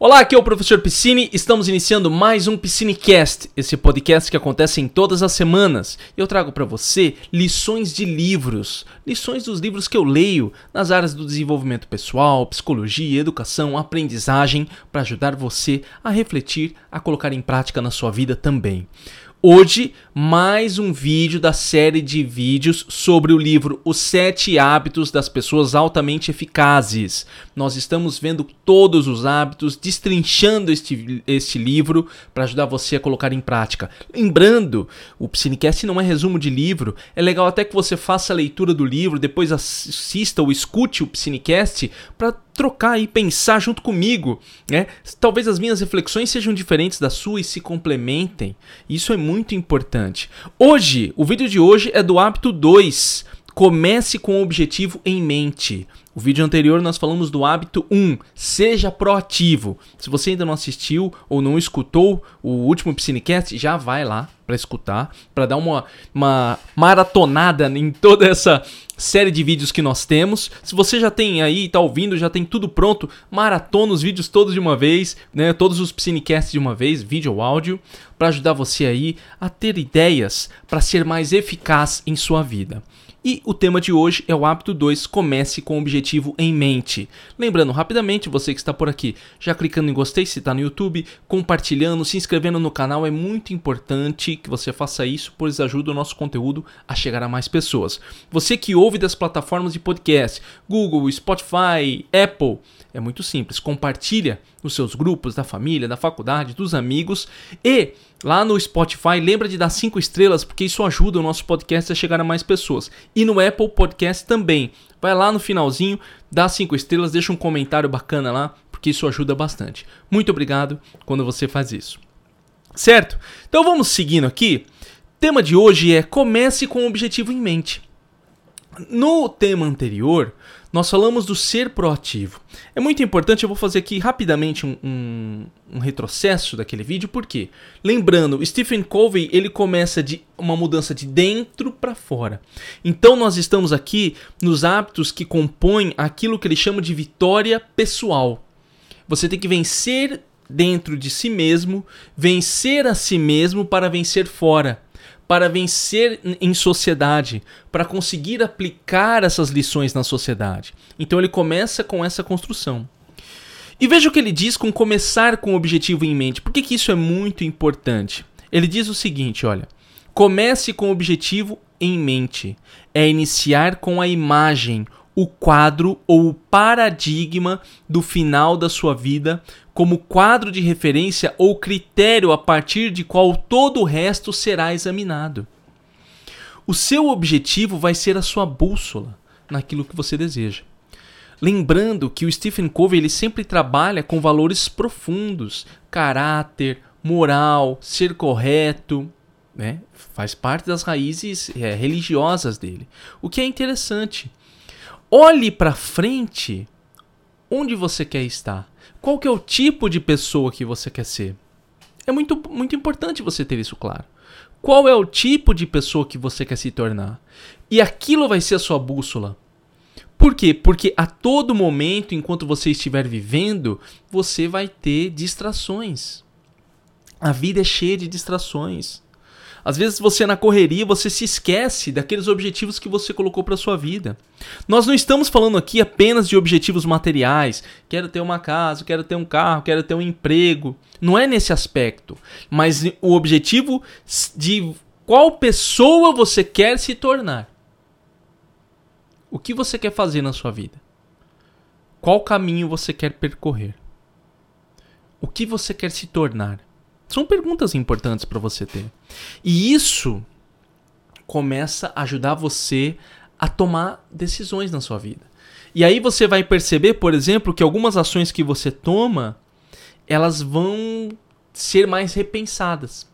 Olá, aqui é o professor Piscine. Estamos iniciando mais um Piscinecast, esse podcast que acontece em todas as semanas. Eu trago para você lições de livros, lições dos livros que eu leio nas áreas do desenvolvimento pessoal, psicologia, educação, aprendizagem, para ajudar você a refletir, a colocar em prática na sua vida também. Hoje, mais um vídeo da série de vídeos sobre o livro Os Sete Hábitos das Pessoas Altamente Eficazes. Nós estamos vendo todos os hábitos, destrinchando este, este livro para ajudar você a colocar em prática. Lembrando, o Psinecast não é resumo de livro, é legal até que você faça a leitura do livro, depois assista ou escute o Psinecast para trocar e pensar junto comigo, né? Talvez as minhas reflexões sejam diferentes da sua e se complementem. Isso é muito importante. Hoje, o vídeo de hoje é do hábito 2. Comece com o objetivo em mente. O vídeo anterior nós falamos do hábito 1, seja proativo. Se você ainda não assistiu ou não escutou o último Piscinecast, já vai lá para escutar, para dar uma, uma maratonada em toda essa série de vídeos que nós temos. Se você já tem aí, está ouvindo, já tem tudo pronto, maratona os vídeos todos de uma vez, né? Todos os Piscinecasts de uma vez, vídeo ou áudio, para ajudar você aí a ter ideias para ser mais eficaz em sua vida. E o tema de hoje é o hábito 2, comece com o objetivo em mente. Lembrando rapidamente, você que está por aqui, já clicando em gostei se está no YouTube, compartilhando, se inscrevendo no canal, é muito importante que você faça isso, pois ajuda o nosso conteúdo a chegar a mais pessoas. Você que ouve das plataformas de podcast, Google, Spotify, Apple, é muito simples, compartilha nos seus grupos, da família, da faculdade, dos amigos e Lá no Spotify, lembra de dar 5 estrelas, porque isso ajuda o nosso podcast a chegar a mais pessoas. E no Apple Podcast também. Vai lá no finalzinho, dá 5 estrelas, deixa um comentário bacana lá, porque isso ajuda bastante. Muito obrigado quando você faz isso. Certo? Então vamos seguindo aqui. O tema de hoje é comece com o objetivo em mente. No tema anterior, nós falamos do ser proativo. É muito importante, eu vou fazer aqui rapidamente um, um, um retrocesso daquele vídeo, porque, lembrando, Stephen Covey ele começa de uma mudança de dentro para fora. Então nós estamos aqui nos hábitos que compõem aquilo que ele chama de vitória pessoal. Você tem que vencer dentro de si mesmo, vencer a si mesmo para vencer fora para vencer em sociedade, para conseguir aplicar essas lições na sociedade. Então ele começa com essa construção. E veja o que ele diz com começar com o objetivo em mente. Por que, que isso é muito importante? Ele diz o seguinte: olha, comece com o objetivo em mente. É iniciar com a imagem, o quadro ou o paradigma do final da sua vida como quadro de referência ou critério a partir de qual todo o resto será examinado. O seu objetivo vai ser a sua bússola naquilo que você deseja. Lembrando que o Stephen Covey ele sempre trabalha com valores profundos, caráter, moral, ser correto, né? faz parte das raízes é, religiosas dele. O que é interessante. Olhe para frente onde você quer estar. Qual que é o tipo de pessoa que você quer ser? É muito, muito importante você ter isso claro. Qual é o tipo de pessoa que você quer se tornar? E aquilo vai ser a sua bússola. Por quê? Porque a todo momento, enquanto você estiver vivendo, você vai ter distrações. A vida é cheia de distrações. Às vezes você na correria, você se esquece daqueles objetivos que você colocou para sua vida. Nós não estamos falando aqui apenas de objetivos materiais. Quero ter uma casa, quero ter um carro, quero ter um emprego. Não é nesse aspecto, mas o objetivo de qual pessoa você quer se tornar. O que você quer fazer na sua vida? Qual caminho você quer percorrer? O que você quer se tornar? São perguntas importantes para você ter. E isso começa a ajudar você a tomar decisões na sua vida. E aí você vai perceber, por exemplo, que algumas ações que você toma, elas vão ser mais repensadas.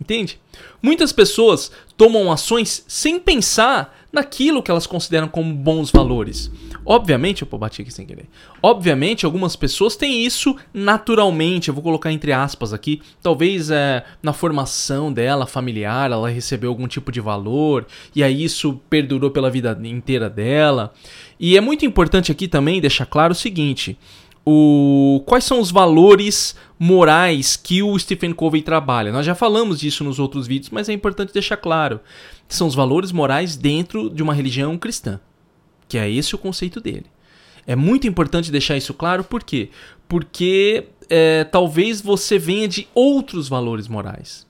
Entende? Muitas pessoas tomam ações sem pensar naquilo que elas consideram como bons valores. Obviamente, eu bati aqui sem querer. Obviamente, algumas pessoas têm isso naturalmente. Eu vou colocar entre aspas aqui. Talvez é, na formação dela, familiar, ela recebeu algum tipo de valor e aí isso perdurou pela vida inteira dela. E é muito importante aqui também deixar claro o seguinte: o, quais são os valores morais que o Stephen Covey trabalha. Nós já falamos disso nos outros vídeos, mas é importante deixar claro. São os valores morais dentro de uma religião cristã. Que é esse o conceito dele. É muito importante deixar isso claro, por quê? Porque é, talvez você venha de outros valores morais.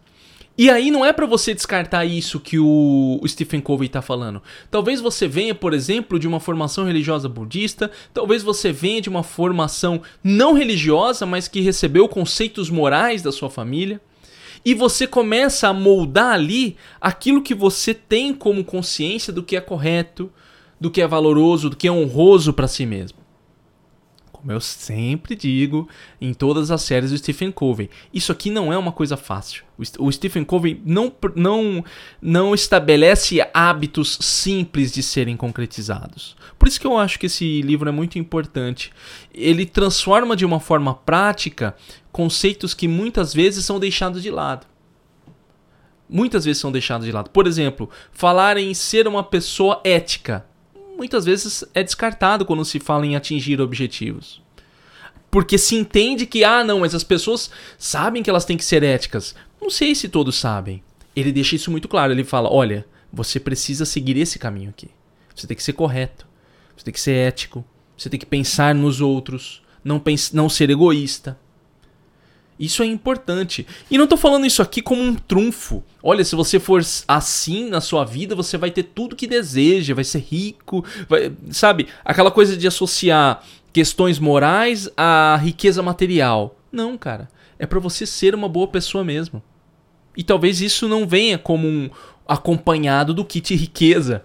E aí não é para você descartar isso que o Stephen Covey está falando. Talvez você venha, por exemplo, de uma formação religiosa budista, talvez você venha de uma formação não religiosa, mas que recebeu conceitos morais da sua família. E você começa a moldar ali aquilo que você tem como consciência do que é correto, do que é valoroso, do que é honroso para si mesmo como eu sempre digo em todas as séries do Stephen Covey, isso aqui não é uma coisa fácil. O Stephen Covey não, não, não estabelece hábitos simples de serem concretizados. Por isso que eu acho que esse livro é muito importante. Ele transforma de uma forma prática conceitos que muitas vezes são deixados de lado muitas vezes são deixados de lado. Por exemplo, falar em ser uma pessoa ética muitas vezes é descartado quando se fala em atingir objetivos. Porque se entende que, ah, não, mas as pessoas sabem que elas têm que ser éticas. Não sei se todos sabem. Ele deixa isso muito claro. Ele fala: olha, você precisa seguir esse caminho aqui. Você tem que ser correto. Você tem que ser ético. Você tem que pensar nos outros. Não, pense, não ser egoísta. Isso é importante. E não estou falando isso aqui como um trunfo. Olha, se você for assim na sua vida, você vai ter tudo que deseja, vai ser rico, vai, sabe? Aquela coisa de associar questões morais à riqueza material. Não, cara. É para você ser uma boa pessoa mesmo. E talvez isso não venha como um acompanhado do kit riqueza.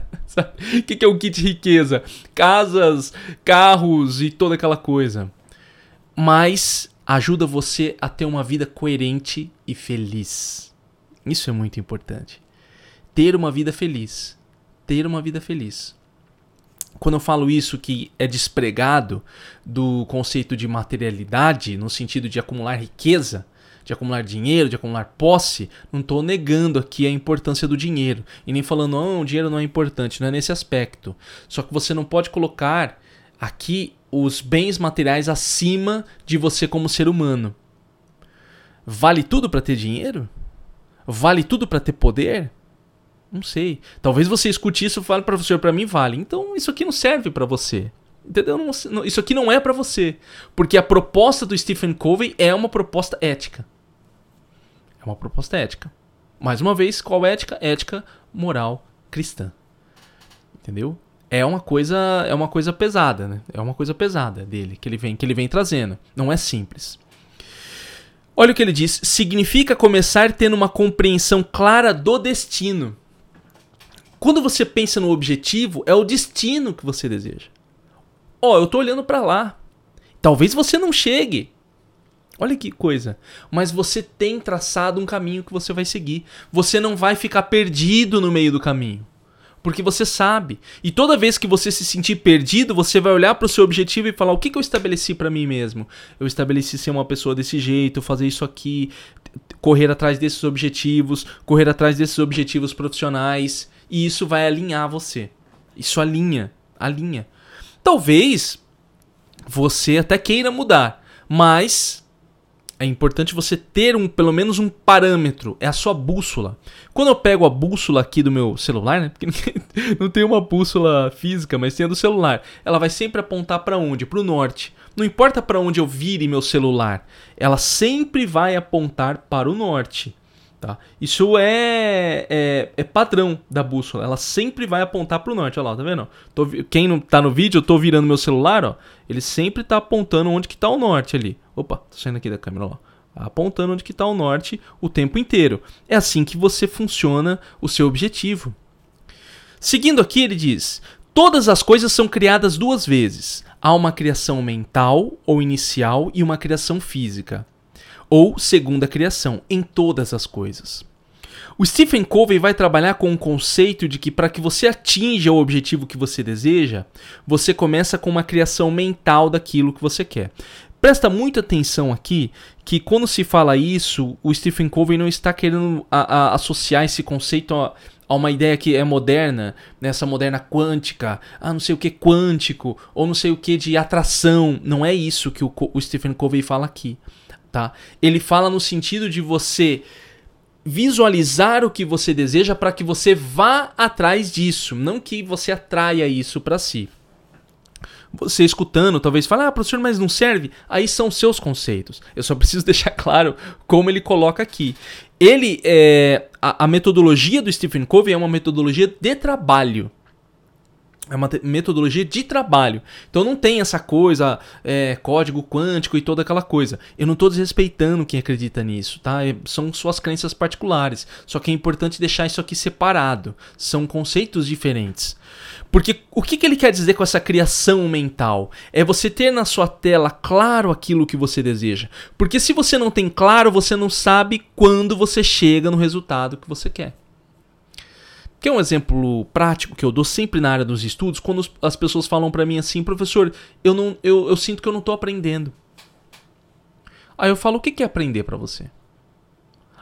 o que, que é o kit riqueza? Casas, carros e toda aquela coisa. Mas ajuda você a ter uma vida coerente e feliz. Isso é muito importante. Ter uma vida feliz. Ter uma vida feliz. Quando eu falo isso que é despregado do conceito de materialidade, no sentido de acumular riqueza, de acumular dinheiro, de acumular posse, não estou negando aqui a importância do dinheiro. E nem falando, não, o dinheiro não é importante, não é nesse aspecto. Só que você não pode colocar aqui os bens materiais acima de você como ser humano. Vale tudo para ter dinheiro? Vale tudo para ter poder? Não sei. Talvez você escute isso e fale para você, para mim vale. Então isso aqui não serve para você. Entendeu? Não, isso aqui não é para você, porque a proposta do Stephen Covey é uma proposta ética. É uma proposta ética. Mais uma vez, qual ética? Ética moral cristã. Entendeu? É uma coisa é uma coisa pesada, né? É uma coisa pesada dele que ele vem que ele vem trazendo. Não é simples. Olha o que ele diz: significa começar tendo uma compreensão clara do destino. Quando você pensa no objetivo, é o destino que você deseja. Ó, oh, eu tô olhando para lá. Talvez você não chegue. Olha que coisa. Mas você tem traçado um caminho que você vai seguir. Você não vai ficar perdido no meio do caminho porque você sabe. E toda vez que você se sentir perdido, você vai olhar para o seu objetivo e falar: o que, que eu estabeleci para mim mesmo? Eu estabeleci ser uma pessoa desse jeito, fazer isso aqui, correr atrás desses objetivos, correr atrás desses objetivos profissionais, e isso vai alinhar você. Isso alinha, alinha. Talvez você até queira mudar, mas é importante você ter um, pelo menos um parâmetro, é a sua bússola. Quando eu pego a bússola aqui do meu celular, né? Porque não tem uma bússola física, mas tem a do celular. Ela vai sempre apontar para onde? Para o norte. Não importa para onde eu vire meu celular, ela sempre vai apontar para o norte. Tá? Isso é, é, é, padrão da bússola. Ela sempre vai apontar para o norte. Olha lá, tá vendo? Tô, quem não tá no vídeo, eu tô virando meu celular, ó. Ele sempre tá apontando onde que tá o norte ali. Opa, tô saindo aqui da câmera, ó. Apontando onde que tá o norte o tempo inteiro. É assim que você funciona o seu objetivo. Seguindo aqui, ele diz: Todas as coisas são criadas duas vezes. Há uma criação mental ou inicial e uma criação física ou segunda criação, em todas as coisas. O Stephen Covey vai trabalhar com o conceito de que para que você atinja o objetivo que você deseja, você começa com uma criação mental daquilo que você quer. Presta muita atenção aqui que quando se fala isso, o Stephen Covey não está querendo a, a, associar esse conceito a, a uma ideia que é moderna, nessa moderna quântica, ah, não sei o que quântico, ou não sei o que de atração. Não é isso que o, o Stephen Covey fala aqui, tá? Ele fala no sentido de você visualizar o que você deseja para que você vá atrás disso, não que você atraia isso para si. Você escutando, talvez fale, ah, professor, mas não serve? Aí são seus conceitos. Eu só preciso deixar claro como ele coloca aqui. Ele, é, a, a metodologia do Stephen Covey é uma metodologia de trabalho. É uma metodologia de trabalho. Então não tem essa coisa, é, código quântico e toda aquela coisa. Eu não estou desrespeitando quem acredita nisso, tá? É, são suas crenças particulares. Só que é importante deixar isso aqui separado. São conceitos diferentes. Porque o que, que ele quer dizer com essa criação mental? É você ter na sua tela claro aquilo que você deseja. Porque se você não tem claro, você não sabe quando você chega no resultado que você quer. Que é um exemplo prático que eu dou sempre na área dos estudos, quando as pessoas falam para mim assim, professor, eu, não, eu, eu sinto que eu não tô aprendendo. Aí eu falo, o que é aprender para você?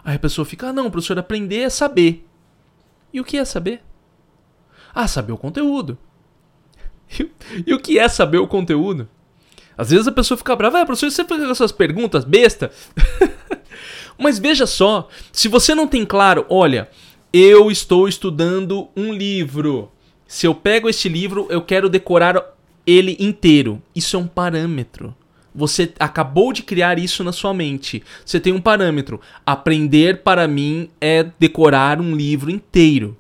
Aí a pessoa fica, ah não, professor, aprender é saber. E o que é saber? Ah, saber o conteúdo. E o que é saber o conteúdo? Às vezes a pessoa fica brava, ah, professor, você fica com essas perguntas besta. Mas veja só, se você não tem claro, olha, eu estou estudando um livro. Se eu pego este livro, eu quero decorar ele inteiro. Isso é um parâmetro. Você acabou de criar isso na sua mente. Você tem um parâmetro. Aprender para mim é decorar um livro inteiro.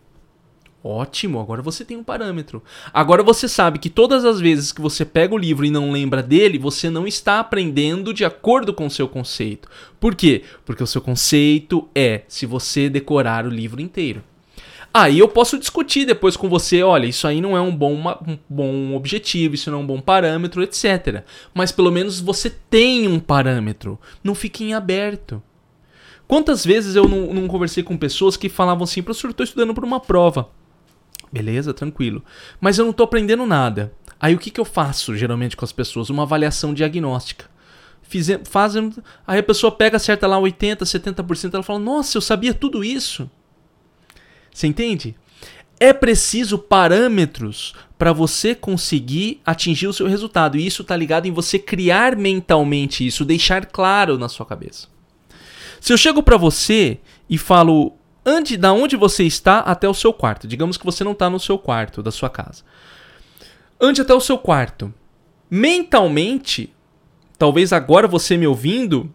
Ótimo, agora você tem um parâmetro. Agora você sabe que todas as vezes que você pega o livro e não lembra dele, você não está aprendendo de acordo com o seu conceito. Por quê? Porque o seu conceito é se você decorar o livro inteiro. Aí eu posso discutir depois com você, olha, isso aí não é um bom, um bom objetivo, isso não é um bom parâmetro, etc. Mas pelo menos você tem um parâmetro. Não fique em aberto. Quantas vezes eu não, não conversei com pessoas que falavam assim, professor, estou estudando para uma prova. Beleza, tranquilo. Mas eu não estou aprendendo nada. Aí o que, que eu faço geralmente com as pessoas? Uma avaliação diagnóstica. Fize, fazem, aí a pessoa pega, acerta lá 80%, 70%, ela fala: Nossa, eu sabia tudo isso. Você entende? É preciso parâmetros para você conseguir atingir o seu resultado. E isso está ligado em você criar mentalmente isso, deixar claro na sua cabeça. Se eu chego para você e falo, ande da onde você está até o seu quarto. Digamos que você não está no seu quarto da sua casa. Ande até o seu quarto. Mentalmente, talvez agora você me ouvindo,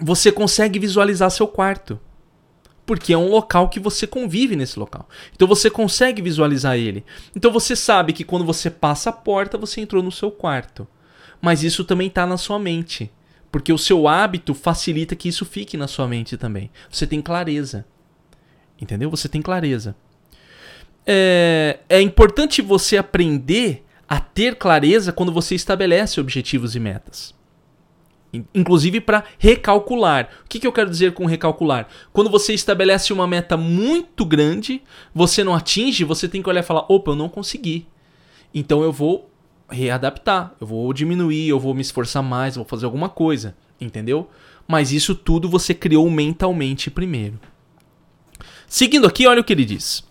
você consegue visualizar seu quarto. Porque é um local que você convive nesse local. Então você consegue visualizar ele. Então você sabe que quando você passa a porta, você entrou no seu quarto. Mas isso também está na sua mente. Porque o seu hábito facilita que isso fique na sua mente também. Você tem clareza. Entendeu? Você tem clareza. É, é importante você aprender a ter clareza quando você estabelece objetivos e metas. Inclusive para recalcular. O que, que eu quero dizer com recalcular? Quando você estabelece uma meta muito grande, você não atinge, você tem que olhar e falar: opa, eu não consegui. Então eu vou readaptar, eu vou diminuir, eu vou me esforçar mais, vou fazer alguma coisa. Entendeu? Mas isso tudo você criou mentalmente primeiro. Seguindo aqui, olha o que ele diz.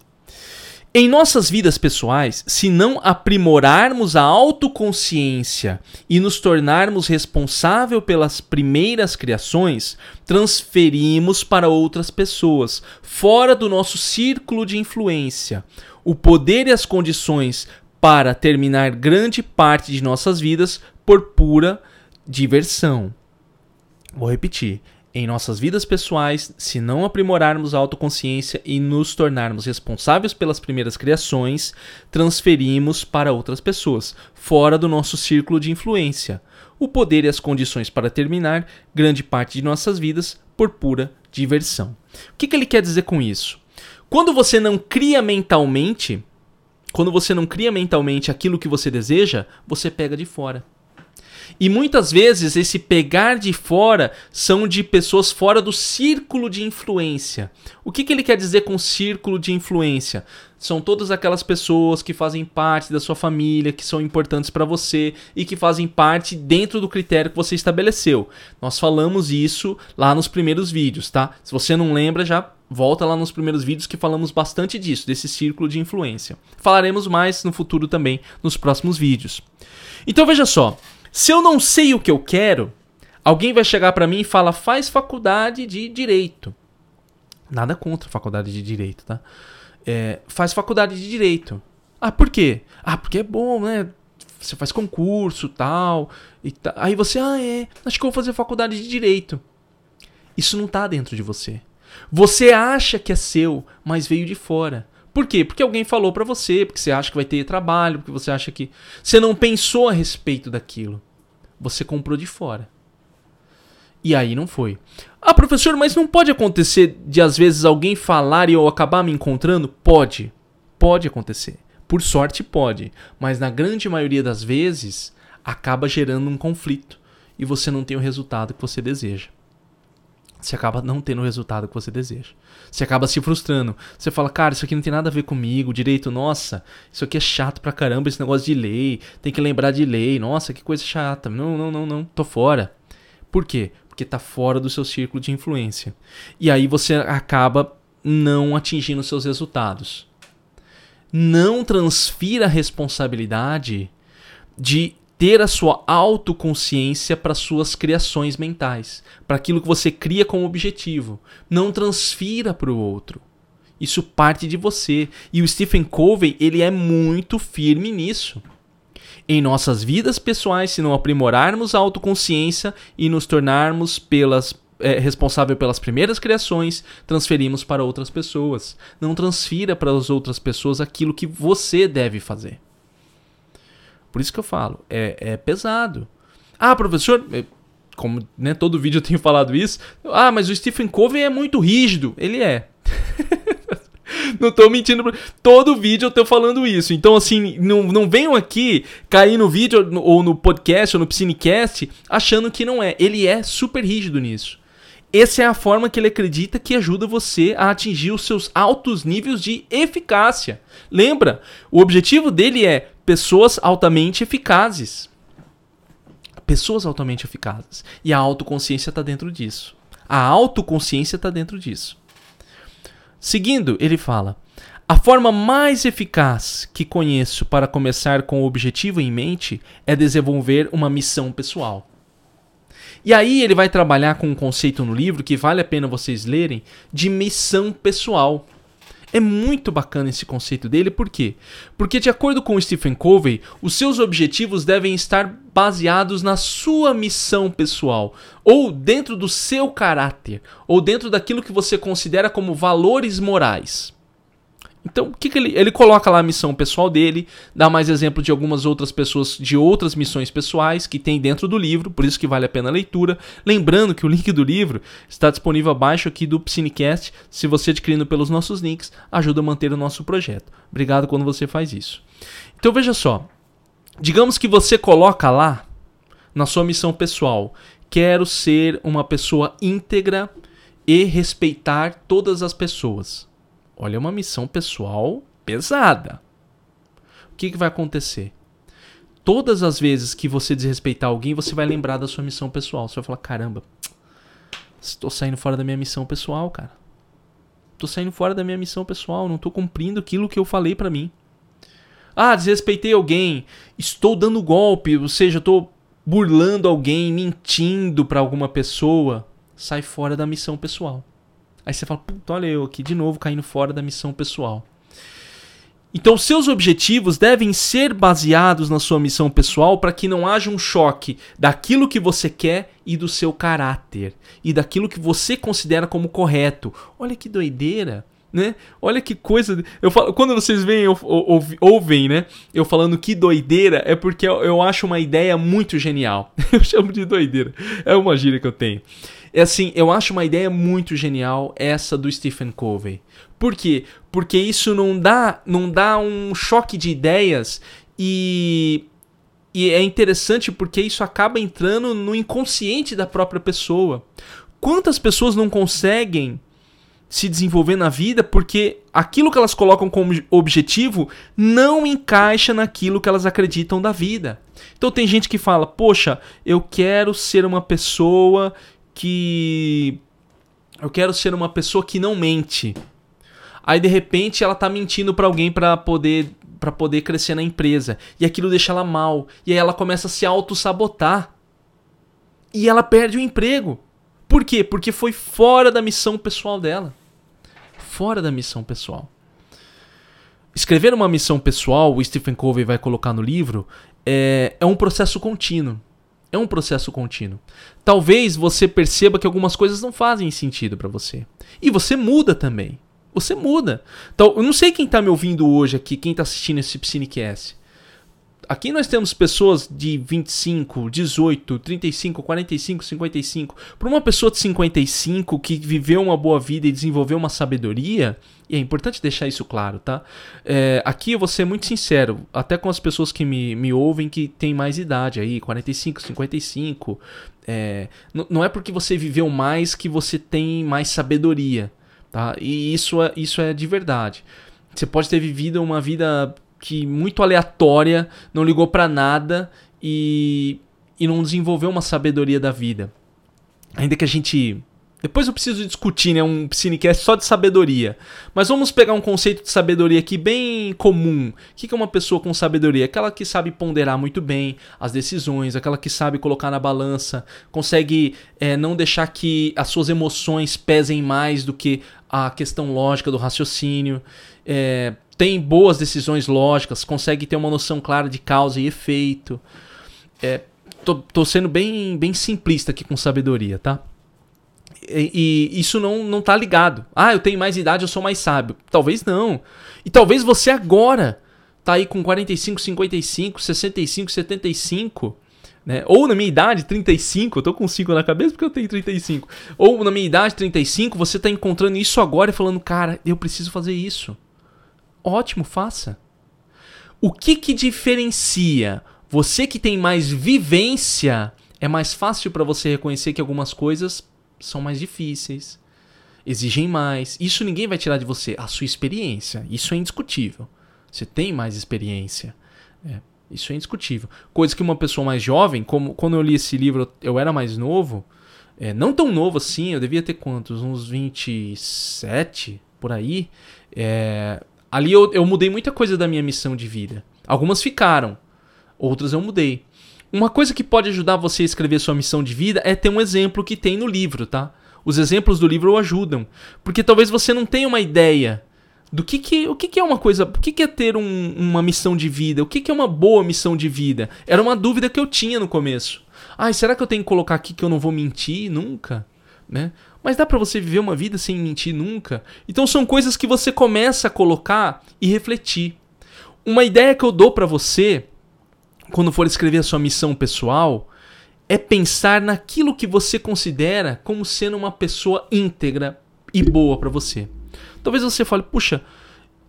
Em nossas vidas pessoais, se não aprimorarmos a autoconsciência e nos tornarmos responsável pelas primeiras criações, transferimos para outras pessoas, fora do nosso círculo de influência, o poder e as condições para terminar grande parte de nossas vidas por pura diversão. Vou repetir. Em nossas vidas pessoais, se não aprimorarmos a autoconsciência e nos tornarmos responsáveis pelas primeiras criações, transferimos para outras pessoas, fora do nosso círculo de influência, o poder e as condições para terminar grande parte de nossas vidas por pura diversão. O que, que ele quer dizer com isso? Quando você não cria mentalmente, quando você não cria mentalmente aquilo que você deseja, você pega de fora. E muitas vezes esse pegar de fora são de pessoas fora do círculo de influência. O que, que ele quer dizer com círculo de influência? São todas aquelas pessoas que fazem parte da sua família, que são importantes para você e que fazem parte dentro do critério que você estabeleceu. Nós falamos isso lá nos primeiros vídeos, tá? Se você não lembra, já Volta lá nos primeiros vídeos que falamos bastante disso, desse círculo de influência. Falaremos mais no futuro também, nos próximos vídeos. Então veja só, se eu não sei o que eu quero, alguém vai chegar para mim e fala: "Faz faculdade de direito". Nada contra a faculdade de direito, tá? É, faz faculdade de direito. Ah, por quê? Ah, porque é bom, né? Você faz concurso tal, e tal. Aí você, ah, é, acho que eu vou fazer faculdade de direito. Isso não tá dentro de você. Você acha que é seu, mas veio de fora. Por quê? Porque alguém falou para você, porque você acha que vai ter trabalho, porque você acha que você não pensou a respeito daquilo. Você comprou de fora. E aí não foi. Ah, professor, mas não pode acontecer de às vezes alguém falar e eu acabar me encontrando? Pode. Pode acontecer. Por sorte pode, mas na grande maioria das vezes acaba gerando um conflito e você não tem o resultado que você deseja você acaba não tendo o resultado que você deseja. Você acaba se frustrando. Você fala, cara, isso aqui não tem nada a ver comigo, direito, nossa, isso aqui é chato pra caramba, esse negócio de lei, tem que lembrar de lei, nossa, que coisa chata. Não, não, não, não, tô fora. Por quê? Porque tá fora do seu círculo de influência. E aí você acaba não atingindo seus resultados. Não transfira a responsabilidade de ter a sua autoconsciência para suas criações mentais, para aquilo que você cria como objetivo. Não transfira para o outro. Isso parte de você. E o Stephen Covey, ele é muito firme nisso. Em nossas vidas pessoais, se não aprimorarmos a autoconsciência e nos tornarmos pelas é, responsável pelas primeiras criações, transferimos para outras pessoas. Não transfira para as outras pessoas aquilo que você deve fazer. Por isso que eu falo, é, é pesado. Ah, professor, é, como né, todo vídeo eu tenho falado isso. Ah, mas o Stephen Covey é muito rígido. Ele é. não tô mentindo. Todo vídeo eu tô falando isso. Então, assim, não, não venham aqui cair no vídeo ou no podcast ou no Psinecast achando que não é. Ele é super rígido nisso. Essa é a forma que ele acredita que ajuda você a atingir os seus altos níveis de eficácia. Lembra? O objetivo dele é pessoas altamente eficazes. Pessoas altamente eficazes. E a autoconsciência está dentro disso. A autoconsciência está dentro disso. Seguindo, ele fala: A forma mais eficaz que conheço para começar com o objetivo em mente é desenvolver uma missão pessoal. E aí ele vai trabalhar com um conceito no livro que vale a pena vocês lerem de missão pessoal. É muito bacana esse conceito dele, por quê? Porque, de acordo com Stephen Covey, os seus objetivos devem estar baseados na sua missão pessoal, ou dentro do seu caráter, ou dentro daquilo que você considera como valores morais. Então, o que, que ele, ele coloca lá a missão pessoal dele, dá mais exemplo de algumas outras pessoas de outras missões pessoais que tem dentro do livro, por isso que vale a pena a leitura. Lembrando que o link do livro está disponível abaixo aqui do Psinecast. Se você adquirindo pelos nossos links, ajuda a manter o nosso projeto. Obrigado quando você faz isso. Então veja só, digamos que você coloca lá na sua missão pessoal, quero ser uma pessoa íntegra e respeitar todas as pessoas. Olha, é uma missão pessoal pesada. O que, que vai acontecer? Todas as vezes que você desrespeitar alguém, você vai lembrar da sua missão pessoal. Você vai falar: caramba, estou saindo fora da minha missão pessoal, cara. Estou saindo fora da minha missão pessoal. Não estou cumprindo aquilo que eu falei para mim. Ah, desrespeitei alguém. Estou dando golpe, ou seja, estou burlando alguém, mentindo para alguma pessoa. Sai fora da missão pessoal. Aí você fala, puta, olha eu aqui de novo caindo fora da missão pessoal. Então, seus objetivos devem ser baseados na sua missão pessoal para que não haja um choque daquilo que você quer e do seu caráter e daquilo que você considera como correto. Olha que doideira, né? Olha que coisa. Eu falo, quando vocês veem ou, ou, ouvem, né? Eu falando que doideira é porque eu, eu acho uma ideia muito genial. eu chamo de doideira. É uma gíria que eu tenho. É assim, eu acho uma ideia muito genial essa do Stephen Covey. Por quê? Porque isso não dá, não dá um choque de ideias e e é interessante porque isso acaba entrando no inconsciente da própria pessoa. Quantas pessoas não conseguem se desenvolver na vida porque aquilo que elas colocam como objetivo não encaixa naquilo que elas acreditam da vida. Então tem gente que fala: "Poxa, eu quero ser uma pessoa que Eu quero ser uma pessoa que não mente. Aí de repente ela tá mentindo para alguém para poder para poder crescer na empresa. E aquilo deixa ela mal. E aí ela começa a se auto-sabotar. E ela perde o emprego. Por quê? Porque foi fora da missão pessoal dela. Fora da missão pessoal. Escrever uma missão pessoal, o Stephen Covey vai colocar no livro, é, é um processo contínuo. É um processo contínuo. Talvez você perceba que algumas coisas não fazem sentido para você. E você muda também. Você muda. Então, eu não sei quem está me ouvindo hoje aqui, quem está assistindo esse Psinecast. Aqui nós temos pessoas de 25, 18, 35, 45, 55. Para uma pessoa de 55 que viveu uma boa vida e desenvolveu uma sabedoria, e é importante deixar isso claro, tá? É, aqui eu vou ser muito sincero, até com as pessoas que me, me ouvem que têm mais idade aí, 45, 55. É, não é porque você viveu mais que você tem mais sabedoria, tá? E isso é, isso é de verdade. Você pode ter vivido uma vida que muito aleatória, não ligou para nada e, e não desenvolveu uma sabedoria da vida. Ainda que a gente. Depois eu preciso discutir, né? Um Cinecast só de sabedoria. Mas vamos pegar um conceito de sabedoria aqui bem comum. O que é uma pessoa com sabedoria? Aquela que sabe ponderar muito bem as decisões, aquela que sabe colocar na balança, consegue é, não deixar que as suas emoções pesem mais do que a questão lógica do raciocínio. É, tem boas decisões lógicas, consegue ter uma noção clara de causa e efeito. É, tô, tô sendo bem, bem simplista aqui com sabedoria, tá? E, e, isso não, não tá ligado. Ah, eu tenho mais idade, eu sou mais sábio. Talvez não. E talvez você agora tá aí com 45, 55, 65, 75, né? Ou na minha idade, 35, eu tô com 5 na cabeça porque eu tenho 35. Ou na minha idade, 35, você tá encontrando isso agora e falando, cara, eu preciso fazer isso. Ótimo, faça. O que que diferencia você que tem mais vivência? É mais fácil para você reconhecer que algumas coisas são mais difíceis, exigem mais. Isso ninguém vai tirar de você, a sua experiência. Isso é indiscutível. Você tem mais experiência. É, isso é indiscutível. Coisa que uma pessoa mais jovem, como quando eu li esse livro, eu era mais novo, é, não tão novo assim, eu devia ter quantos? Uns 27 por aí. É, Ali eu, eu mudei muita coisa da minha missão de vida. Algumas ficaram, outras eu mudei. Uma coisa que pode ajudar você a escrever sua missão de vida é ter um exemplo que tem no livro, tá? Os exemplos do livro ajudam. Porque talvez você não tenha uma ideia do que, que o que, que é uma coisa, o que, que é ter um, uma missão de vida, o que, que é uma boa missão de vida. Era uma dúvida que eu tinha no começo. Ai, será que eu tenho que colocar aqui que eu não vou mentir nunca? Né? Mas dá para você viver uma vida sem mentir nunca? Então são coisas que você começa a colocar e refletir. Uma ideia que eu dou para você quando for escrever a sua missão pessoal é pensar naquilo que você considera como sendo uma pessoa íntegra e boa para você. Talvez você fale, puxa,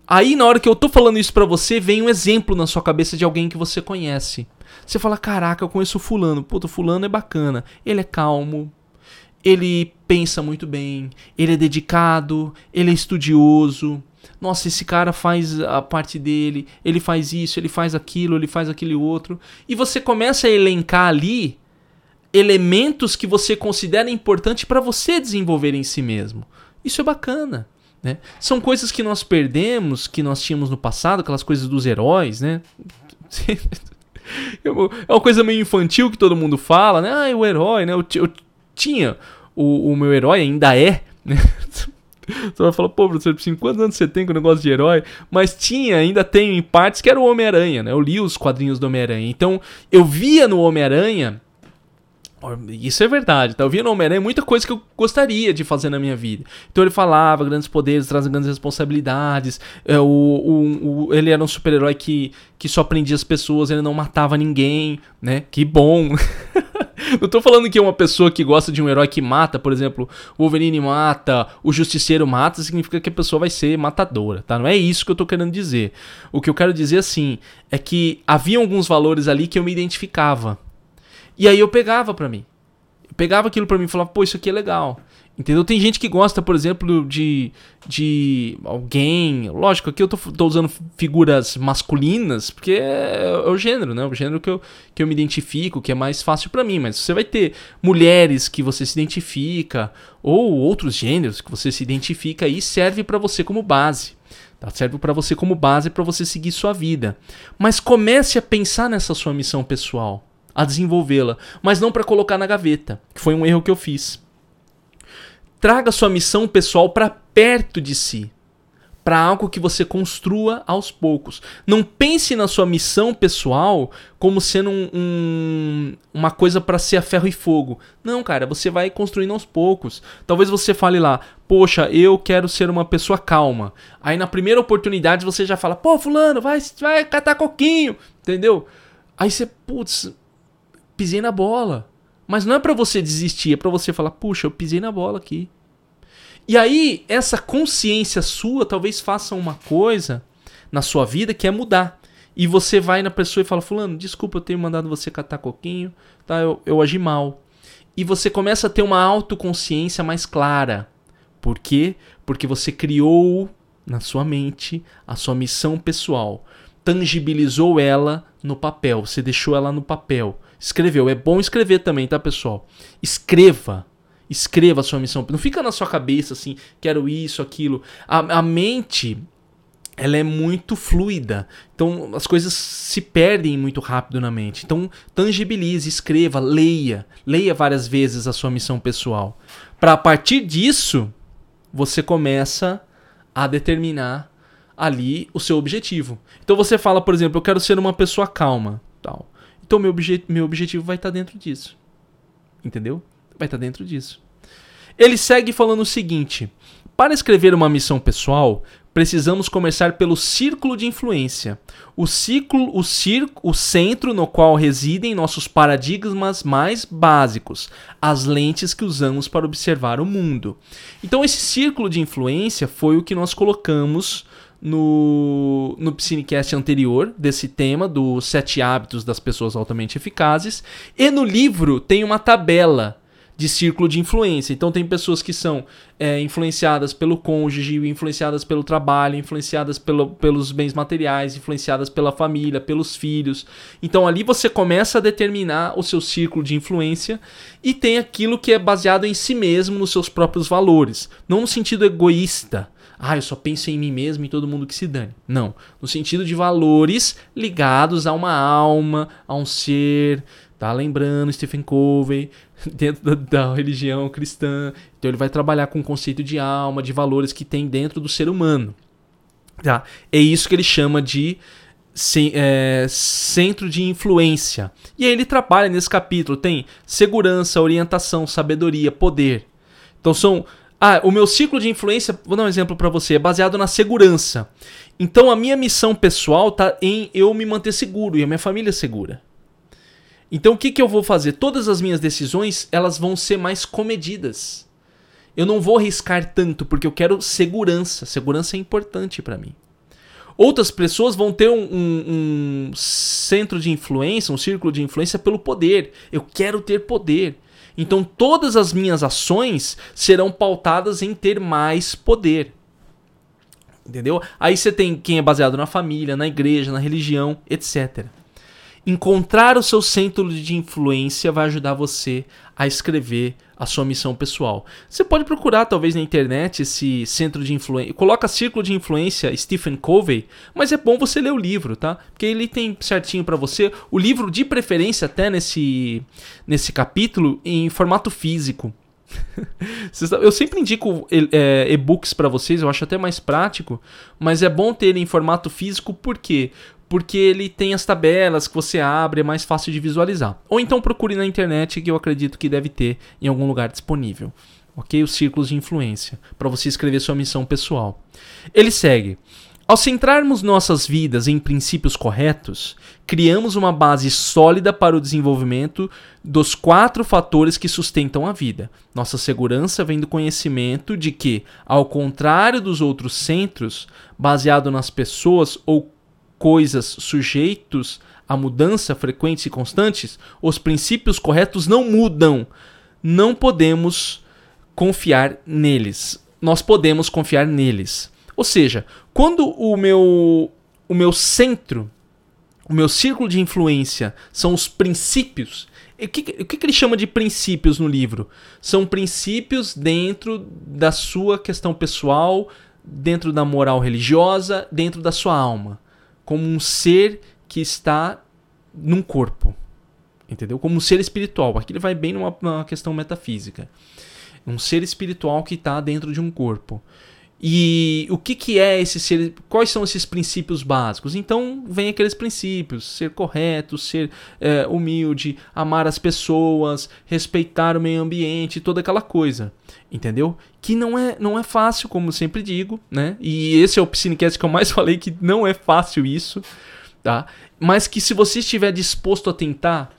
aí na hora que eu tô falando isso para você, vem um exemplo na sua cabeça de alguém que você conhece. Você fala, caraca, eu conheço fulano. Puta, fulano é bacana. Ele é calmo, ele pensa muito bem, ele é dedicado, ele é estudioso. Nossa, esse cara faz a parte dele, ele faz isso, ele faz aquilo, ele faz aquele outro. E você começa a elencar ali elementos que você considera importante para você desenvolver em si mesmo. Isso é bacana. Né? São coisas que nós perdemos, que nós tínhamos no passado, aquelas coisas dos heróis, né? É uma coisa meio infantil que todo mundo fala, né? Ah, o herói, né? Tinha o, o meu herói, ainda é, né? Você vai falar, pô, professor, assim, quantos anos você tem com o negócio de herói? Mas tinha, ainda tem em partes, que era o Homem-Aranha, né? Eu li os quadrinhos do Homem-Aranha. Então, eu via no Homem-Aranha. Isso é verdade, tá? Eu via no Homem-Aranha muita coisa que eu gostaria de fazer na minha vida. Então ele falava, grandes poderes trazem grandes responsabilidades. É, o, o, o, ele era um super-herói que, que só prendia as pessoas, ele não matava ninguém, né? Que bom. Não tô falando que uma pessoa que gosta de um herói que mata, por exemplo, o Wolverine mata, o Justiceiro mata, significa que a pessoa vai ser matadora, tá? Não é isso que eu tô querendo dizer. O que eu quero dizer, assim, é que havia alguns valores ali que eu me identificava. E aí eu pegava para mim. pegava aquilo para mim e falava, pô, isso aqui é legal. Entendeu? Tem gente que gosta, por exemplo, de, de alguém. Lógico, aqui eu tô, tô usando figuras masculinas, porque é, é, o gênero, né? O gênero que eu, que eu me identifico, que é mais fácil para mim. Mas você vai ter mulheres que você se identifica, ou outros gêneros que você se identifica e serve para você como base. Tá? Serve para você como base para você seguir sua vida. Mas comece a pensar nessa sua missão pessoal, a desenvolvê-la, mas não para colocar na gaveta, que foi um erro que eu fiz. Traga sua missão pessoal para perto de si, para algo que você construa aos poucos. Não pense na sua missão pessoal como sendo um, um, uma coisa para ser a ferro e fogo. Não, cara, você vai construindo aos poucos. Talvez você fale lá, poxa, eu quero ser uma pessoa calma. Aí na primeira oportunidade você já fala, pô, fulano, vai, vai catar coquinho, entendeu? Aí você, putz, pisei na bola. Mas não é para você desistir, é para você falar, puxa, eu pisei na bola aqui. E aí, essa consciência sua talvez faça uma coisa na sua vida que é mudar. E você vai na pessoa e fala, fulano, desculpa, eu tenho mandado você catar coquinho, tá? Eu, eu agi mal. E você começa a ter uma autoconsciência mais clara. Por quê? Porque você criou na sua mente a sua missão pessoal. Tangibilizou ela no papel. Você deixou ela no papel. Escreveu. É bom escrever também, tá, pessoal? Escreva. Escreva a sua missão. Não fica na sua cabeça assim, quero isso, aquilo. A, a mente, ela é muito fluida. Então as coisas se perdem muito rápido na mente. Então tangibilize, escreva, leia. Leia várias vezes a sua missão pessoal. Para a partir disso, você começa a determinar ali o seu objetivo. Então você fala, por exemplo, eu quero ser uma pessoa calma, tal. Então meu, obje meu objetivo vai estar dentro disso. Entendeu? Vai estar dentro disso. Ele segue falando o seguinte: para escrever uma missão pessoal, precisamos começar pelo círculo de influência. O ciclo, o circo, o centro no qual residem nossos paradigmas mais básicos, as lentes que usamos para observar o mundo. Então esse círculo de influência foi o que nós colocamos no, no Psinecast anterior, desse tema, dos sete hábitos das pessoas altamente eficazes. E no livro tem uma tabela de círculo de influência. Então tem pessoas que são é, influenciadas pelo cônjuge, influenciadas pelo trabalho, influenciadas pelo, pelos bens materiais, influenciadas pela família, pelos filhos. Então ali você começa a determinar o seu círculo de influência e tem aquilo que é baseado em si mesmo, nos seus próprios valores. Não no sentido egoísta ah, eu só penso em mim mesmo e todo mundo que se dane. Não. No sentido de valores ligados a uma alma, a um ser. Tá lembrando Stephen Covey, dentro da, da, religião cristã. Então ele vai trabalhar com o conceito de alma, de valores que tem dentro do ser humano. Tá? É isso que ele chama de é, centro de influência. E aí ele trabalha nesse capítulo. Tem segurança, orientação, sabedoria, poder. Então são ah, o meu ciclo de influência, vou dar um exemplo para você, é baseado na segurança. Então a minha missão pessoal tá em eu me manter seguro e a minha família segura. Então o que, que eu vou fazer? Todas as minhas decisões elas vão ser mais comedidas. Eu não vou arriscar tanto porque eu quero segurança. Segurança é importante para mim. Outras pessoas vão ter um, um, um centro de influência, um círculo de influência pelo poder. Eu quero ter poder. Então todas as minhas ações serão pautadas em ter mais poder. Entendeu? Aí você tem quem é baseado na família, na igreja, na religião, etc. Encontrar o seu centro de influência vai ajudar você a escrever a sua missão pessoal. Você pode procurar talvez na internet esse centro de influência, coloca círculo de influência Stephen Covey, mas é bom você ler o livro, tá? Porque ele tem certinho para você o livro de preferência até nesse nesse capítulo em formato físico. eu sempre indico é, e-books para vocês, eu acho até mais prático, mas é bom ter ele em formato físico, por quê? porque ele tem as tabelas que você abre, é mais fácil de visualizar. Ou então procure na internet, que eu acredito que deve ter em algum lugar disponível. Ok? Os círculos de influência, para você escrever sua missão pessoal. Ele segue. Ao centrarmos nossas vidas em princípios corretos, criamos uma base sólida para o desenvolvimento dos quatro fatores que sustentam a vida. Nossa segurança vem do conhecimento de que, ao contrário dos outros centros, baseado nas pessoas ou coisas sujeitos a mudança frequentes e constantes, os princípios corretos não mudam. não podemos confiar neles. Nós podemos confiar neles. Ou seja, quando o meu o meu centro, o meu círculo de influência são os princípios. O que, o que ele chama de princípios no livro? São princípios dentro da sua questão pessoal, dentro da moral religiosa, dentro da sua alma. Como um ser que está num corpo. Entendeu? Como um ser espiritual. Aqui ele vai bem numa, numa questão metafísica. Um ser espiritual que está dentro de um corpo. E o que, que é esse? Quais são esses princípios básicos? Então vem aqueles princípios: ser correto, ser é, humilde, amar as pessoas, respeitar o meio ambiente, toda aquela coisa. Entendeu? Que não é, não é fácil, como sempre digo, né? E esse é o Piscinecast que eu mais falei que não é fácil isso, tá? Mas que se você estiver disposto a tentar,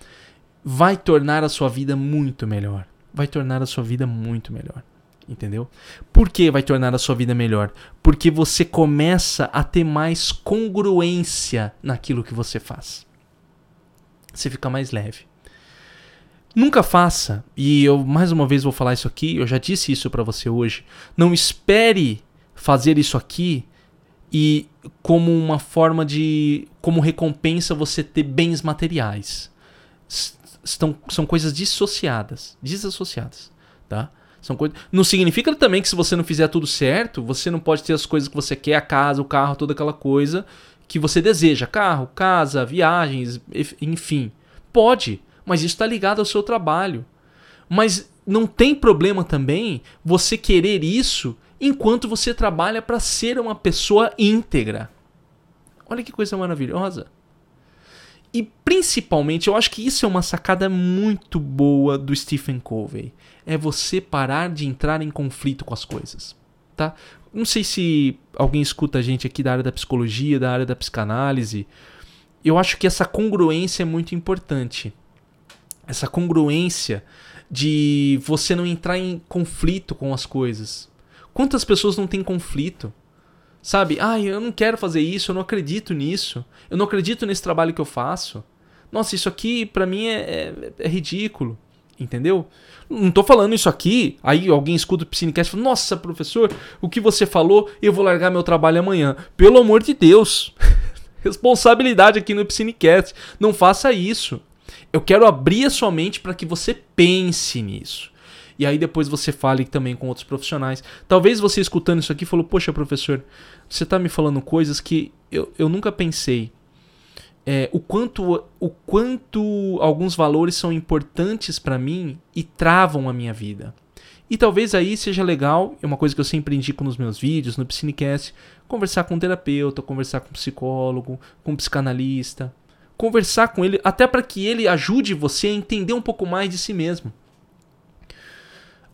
vai tornar a sua vida muito melhor. Vai tornar a sua vida muito melhor entendeu? Por que vai tornar a sua vida melhor? Porque você começa a ter mais congruência naquilo que você faz. Você fica mais leve. Nunca faça, e eu mais uma vez vou falar isso aqui, eu já disse isso para você hoje. Não espere fazer isso aqui e como uma forma de como recompensa você ter bens materiais. Estão, são coisas dissociadas, desassociadas, tá? São coisas. Não significa também que se você não fizer tudo certo, você não pode ter as coisas que você quer, a casa, o carro, toda aquela coisa que você deseja. Carro, casa, viagens, enfim. Pode, mas isso está ligado ao seu trabalho. Mas não tem problema também você querer isso enquanto você trabalha para ser uma pessoa íntegra. Olha que coisa maravilhosa. E principalmente, eu acho que isso é uma sacada muito boa do Stephen Covey. É você parar de entrar em conflito com as coisas, tá? Não sei se alguém escuta a gente aqui da área da psicologia, da área da psicanálise. Eu acho que essa congruência é muito importante. Essa congruência de você não entrar em conflito com as coisas. Quantas pessoas não têm conflito? Sabe? Ah, eu não quero fazer isso, eu não acredito nisso. Eu não acredito nesse trabalho que eu faço. Nossa, isso aqui para mim é, é, é, ridículo. Entendeu? Não tô falando isso aqui, aí alguém escuta o Piscinecast e fala, nossa, professor, o que você falou, eu vou largar meu trabalho amanhã. Pelo amor de Deus. Responsabilidade aqui no Piscinecast. Não faça isso. Eu quero abrir a sua mente para que você pense nisso e aí depois você fale também com outros profissionais. Talvez você escutando isso aqui falou, poxa, professor, você está me falando coisas que eu, eu nunca pensei. É, o quanto o quanto alguns valores são importantes para mim e travam a minha vida. E talvez aí seja legal, é uma coisa que eu sempre indico nos meus vídeos, no Piscinecast, conversar com um terapeuta, conversar com um psicólogo, com um psicanalista, conversar com ele até para que ele ajude você a entender um pouco mais de si mesmo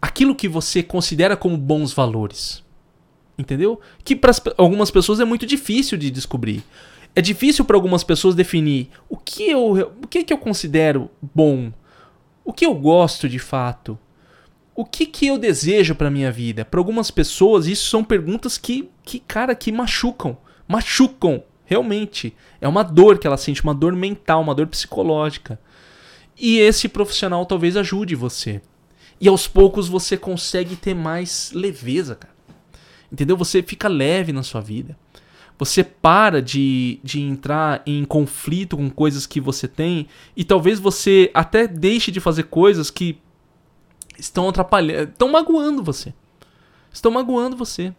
aquilo que você considera como bons valores. Entendeu? Que para algumas pessoas é muito difícil de descobrir. É difícil para algumas pessoas definir o que eu, o que, que eu considero bom, o que eu gosto de fato, o que, que eu desejo para minha vida. Para algumas pessoas isso são perguntas que, que cara, que machucam, machucam realmente. É uma dor que ela sente, uma dor mental, uma dor psicológica. E esse profissional talvez ajude você. E aos poucos você consegue ter mais leveza, cara. Entendeu? Você fica leve na sua vida. Você para de, de entrar em conflito com coisas que você tem. E talvez você até deixe de fazer coisas que estão atrapalhando. Estão magoando você. Estão magoando você.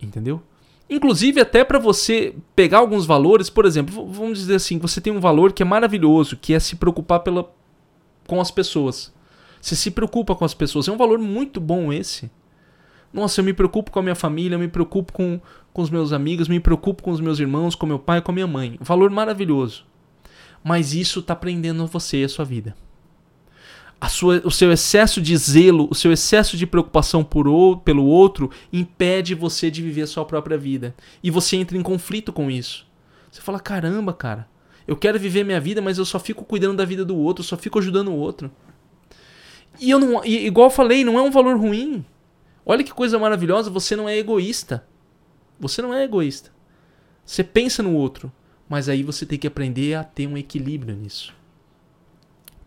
Entendeu? Inclusive, até para você pegar alguns valores, por exemplo, vamos dizer assim, você tem um valor que é maravilhoso, que é se preocupar pela, com as pessoas. Você se preocupa com as pessoas. É um valor muito bom esse. Nossa, eu me preocupo com a minha família, eu me preocupo com, com os meus amigos, me preocupo com os meus irmãos, com meu pai, com a minha mãe. Valor maravilhoso. Mas isso está prendendo você e a sua vida. A sua, o seu excesso de zelo, o seu excesso de preocupação por ou, pelo outro impede você de viver a sua própria vida. E você entra em conflito com isso. Você fala: caramba, cara, eu quero viver minha vida, mas eu só fico cuidando da vida do outro, só fico ajudando o outro. E eu não. E, igual eu falei, não é um valor ruim. Olha que coisa maravilhosa, você não é egoísta. Você não é egoísta. Você pensa no outro. Mas aí você tem que aprender a ter um equilíbrio nisso.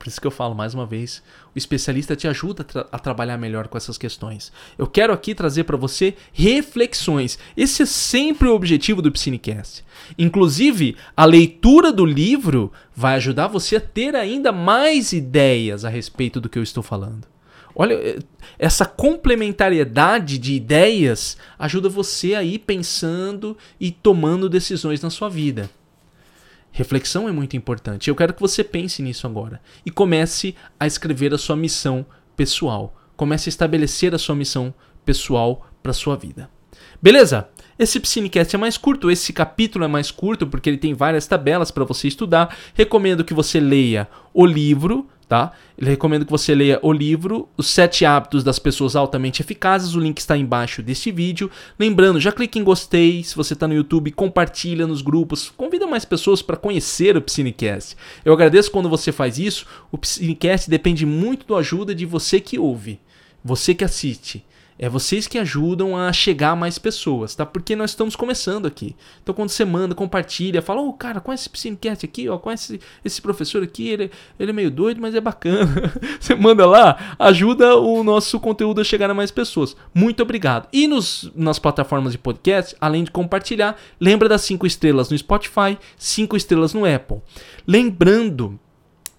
Por isso que eu falo mais uma vez, o especialista te ajuda a, tra a trabalhar melhor com essas questões. Eu quero aqui trazer para você reflexões. Esse é sempre o objetivo do Psinecast. Inclusive, a leitura do livro vai ajudar você a ter ainda mais ideias a respeito do que eu estou falando. Olha, eh, essa complementariedade de ideias ajuda você a ir pensando e tomando decisões na sua vida. Reflexão é muito importante. Eu quero que você pense nisso agora e comece a escrever a sua missão pessoal. Comece a estabelecer a sua missão pessoal para sua vida. Beleza? Esse Psinecast é mais curto, esse capítulo é mais curto porque ele tem várias tabelas para você estudar. Recomendo que você leia o livro tá? Ele recomendo que você leia o livro Os Sete Hábitos das Pessoas Altamente Eficazes. O link está embaixo deste vídeo. Lembrando, já clique em gostei. Se você está no YouTube, compartilha nos grupos. Convida mais pessoas para conhecer o Psinecast. Eu agradeço quando você faz isso. O Psinecast depende muito da ajuda de você que ouve, você que assiste. É vocês que ajudam a chegar a mais pessoas, tá? Porque nós estamos começando aqui. Então quando você manda, compartilha, fala, ô oh, cara, conhece esse Piscinecast aqui, ó, conhece esse professor aqui, ele, ele é meio doido, mas é bacana. você manda lá, ajuda o nosso conteúdo a chegar a mais pessoas. Muito obrigado. E nos, nas plataformas de podcast, além de compartilhar, lembra das 5 estrelas no Spotify, 5 estrelas no Apple. Lembrando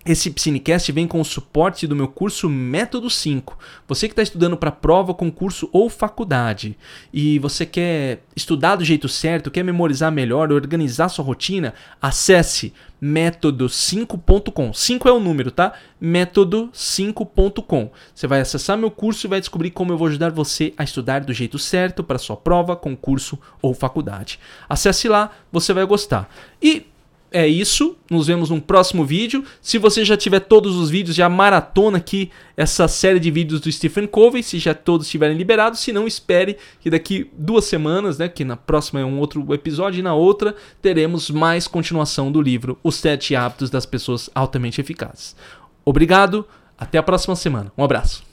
esse Psinecast vem com o suporte do meu curso Método 5. Você que está estudando para prova, concurso ou faculdade e você quer estudar do jeito certo, quer memorizar melhor, organizar sua rotina, acesse método5.com. 5 é o número, tá? método5.com. Você vai acessar meu curso e vai descobrir como eu vou ajudar você a estudar do jeito certo para sua prova, concurso ou faculdade. Acesse lá, você vai gostar. E é isso. Nos vemos num próximo vídeo. Se você já tiver todos os vídeos, já maratona aqui essa série de vídeos do Stephen Covey, se já todos estiverem liberados. Se não, espere que daqui duas semanas, né, que na próxima é um outro episódio, e na outra teremos mais continuação do livro Os Sete Hábitos das Pessoas Altamente Eficazes. Obrigado, até a próxima semana. Um abraço.